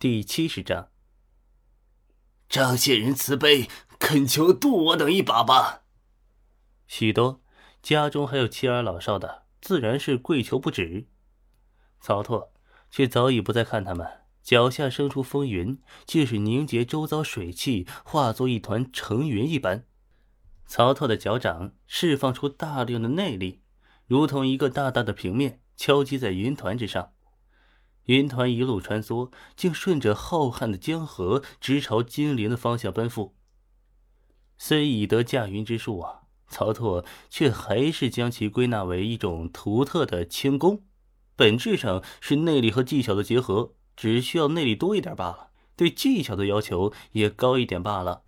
第七十章，张县人慈悲，恳求渡我等一把吧。许多家中还有妻儿老少的，自然是跪求不止。曹拓却早已不再看他们，脚下生出风云，竟是凝结周遭水汽，化作一团成云一般。曹拓的脚掌释放出大量的内力，如同一个大大的平面敲击在云团之上。云团一路穿梭，竟顺着浩瀚的江河，直朝金陵的方向奔赴。虽已得驾云之术啊，曹拓却还是将其归纳为一种独特的轻功，本质上是内力和技巧的结合，只需要内力多一点罢了，对技巧的要求也高一点罢了。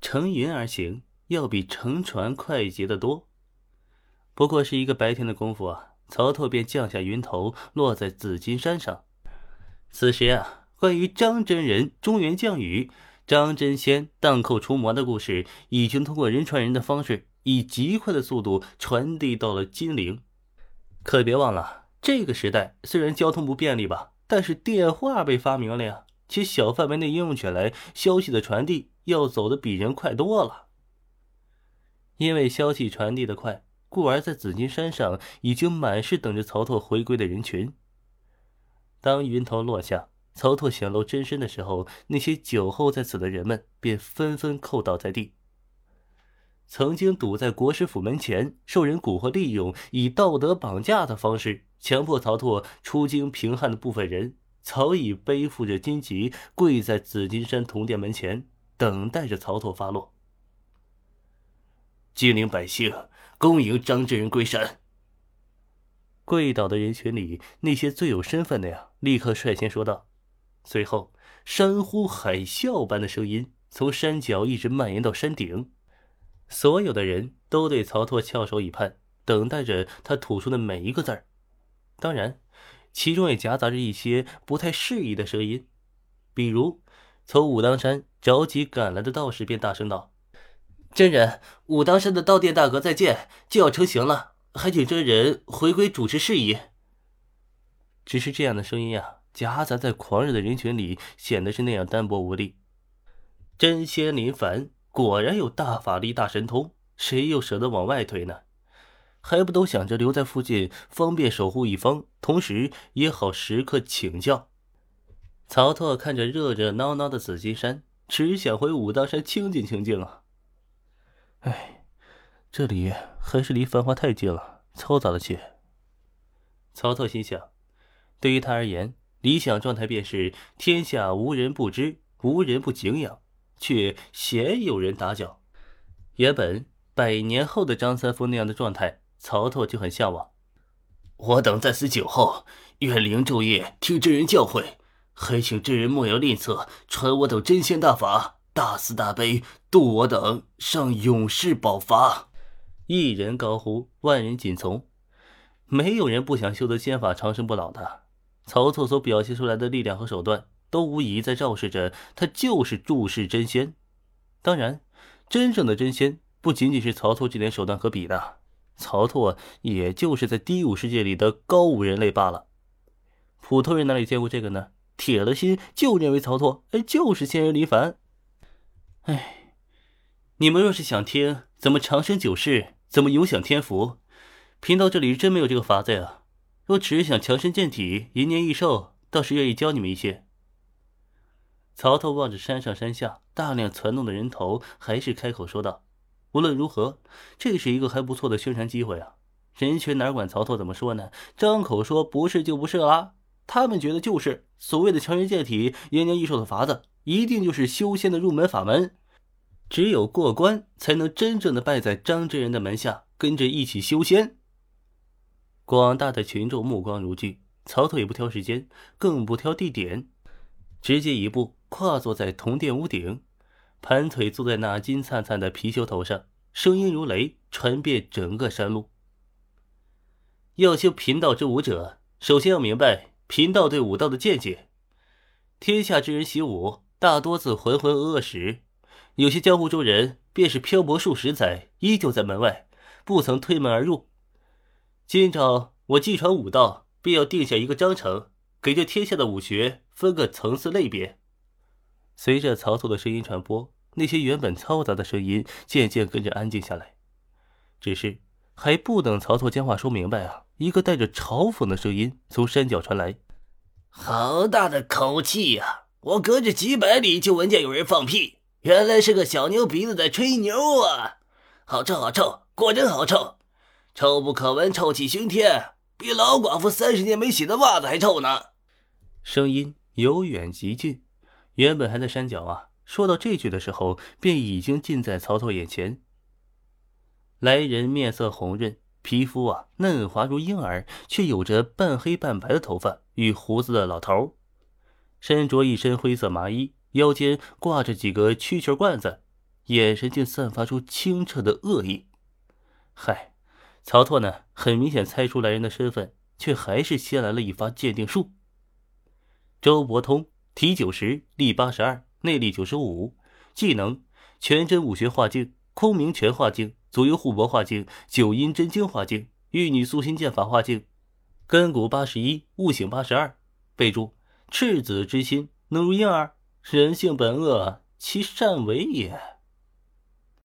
乘云而行，要比乘船快捷得多。不过是一个白天的功夫啊。曹拓便降下云头，落在紫金山上。此时啊，关于张真人中原降雨、张真仙荡寇除魔的故事，已经通过人传人的方式，以极快的速度传递到了金陵。可别忘了，这个时代虽然交通不便利吧，但是电话被发明了呀，且小范围内应用起来，消息的传递要走得比人快多了。因为消息传递的快。故而，在紫金山上已经满是等着曹拓回归的人群。当云头落下，曹拓显露真身的时候，那些久候在此的人们便纷纷叩倒在地。曾经堵在国师府门前，受人蛊惑利用，以道德绑架的方式强迫曹拓出京平汉的部分人，早已背负着荆棘，跪在紫金山铜殿门前，等待着曹拓发落。金陵百姓。恭迎张真人归山。跪倒的人群里，那些最有身份的呀，立刻率先说道。随后，山呼海啸般的声音从山脚一直蔓延到山顶，所有的人都对曹拓翘首以盼，等待着他吐出的每一个字儿。当然，其中也夹杂着一些不太适宜的声音，比如从武当山着急赶来的道士便大声道。真人，武当山的道殿大阁再建，就要成型了，还请真人回归主持事宜。只是这样的声音呀，夹杂在狂热的人群里，显得是那样单薄无力。真仙林凡果然有大法力、大神通，谁又舍得往外推呢？还不都想着留在附近，方便守护一方，同时也好时刻请教。曹拓看着热热闹闹的紫金山，只想回武当山清静清静啊。哎，这里还是离繁华太近了，嘈杂了些。曹操心想，对于他而言，理想状态便是天下无人不知，无人不敬仰，却鲜有人打搅。原本百年后的张三丰那样的状态，曹操就很向往。我等在此久候，愿灵昼夜听真人教诲，还请真人莫要吝啬，传我等真仙大法。大慈大悲，渡我等上永世宝筏！一人高呼，万人紧从。没有人不想修得仙法长生不老的。曹操所表现出来的力量和手段，都无疑在昭示着他就是注世真仙。当然，真正的真仙不仅仅是曹操这点手段可比的。曹操，也就是在低武世界里的高武人类罢了。普通人哪里见过这个呢？铁了心就认为曹操哎就是仙人离凡。哎，你们若是想听怎么长生久世，怎么永享天福，贫道这里真没有这个法子呀。若只是想强身健体、延年益寿，倒是愿意教你们一些。曹操望着山上山下大量攒动的人头，还是开口说道：“无论如何，这是一个还不错的宣传机会啊！人群哪管曹操怎么说呢？张口说不是就不是啦。他们觉得就是所谓的强身健体、延年益寿的法子。”一定就是修仙的入门法门，只有过关，才能真正的拜在张真人的门下，跟着一起修仙。广大的群众目光如炬，曹操也不挑时间，更不挑地点，直接一步跨坐在铜殿屋顶，盘腿坐在那金灿灿的貔貅头上，声音如雷，传遍整个山路。要修贫道之武者，首先要明白贫道对武道的见解。天下之人习武。大多自浑浑噩噩时，有些江湖中人便是漂泊数十载，依旧在门外，不曾推门而入。今朝我既传武道，便要定下一个章程，给这天下的武学分个层次类别。随着曹操的声音传播，那些原本嘈杂的声音渐渐跟着安静下来。只是还不等曹操将话说明白啊，一个带着嘲讽的声音从山脚传来：“好大的口气呀！我隔着几百里就闻见有人放屁，原来是个小牛鼻子在吹牛啊！好臭，好臭，果真好臭，臭不可闻，臭气熏天，比老寡妇三十年没洗的袜子还臭呢！”声音由远及近。原本还在山脚啊，说到这句的时候，便已经近在曹操眼前。来人面色红润，皮肤啊嫩滑如婴儿，却有着半黑半白的头发与胡子的老头，身着一身灰色麻衣，腰间挂着几个蛐蛐罐子，眼神竟散发出清澈的恶意。嗨，曹拓呢，很明显猜出来人的身份，却还是先来了一发鉴定术。周伯通。体九十，力八十二，内力九十五，技能全真武学化境、空明拳化境、左右互搏化境、九阴真经化境、玉女素心剑法化境，根骨八十一，悟性八十二。备注：赤子之心，能如婴儿，人性本恶，其善为也。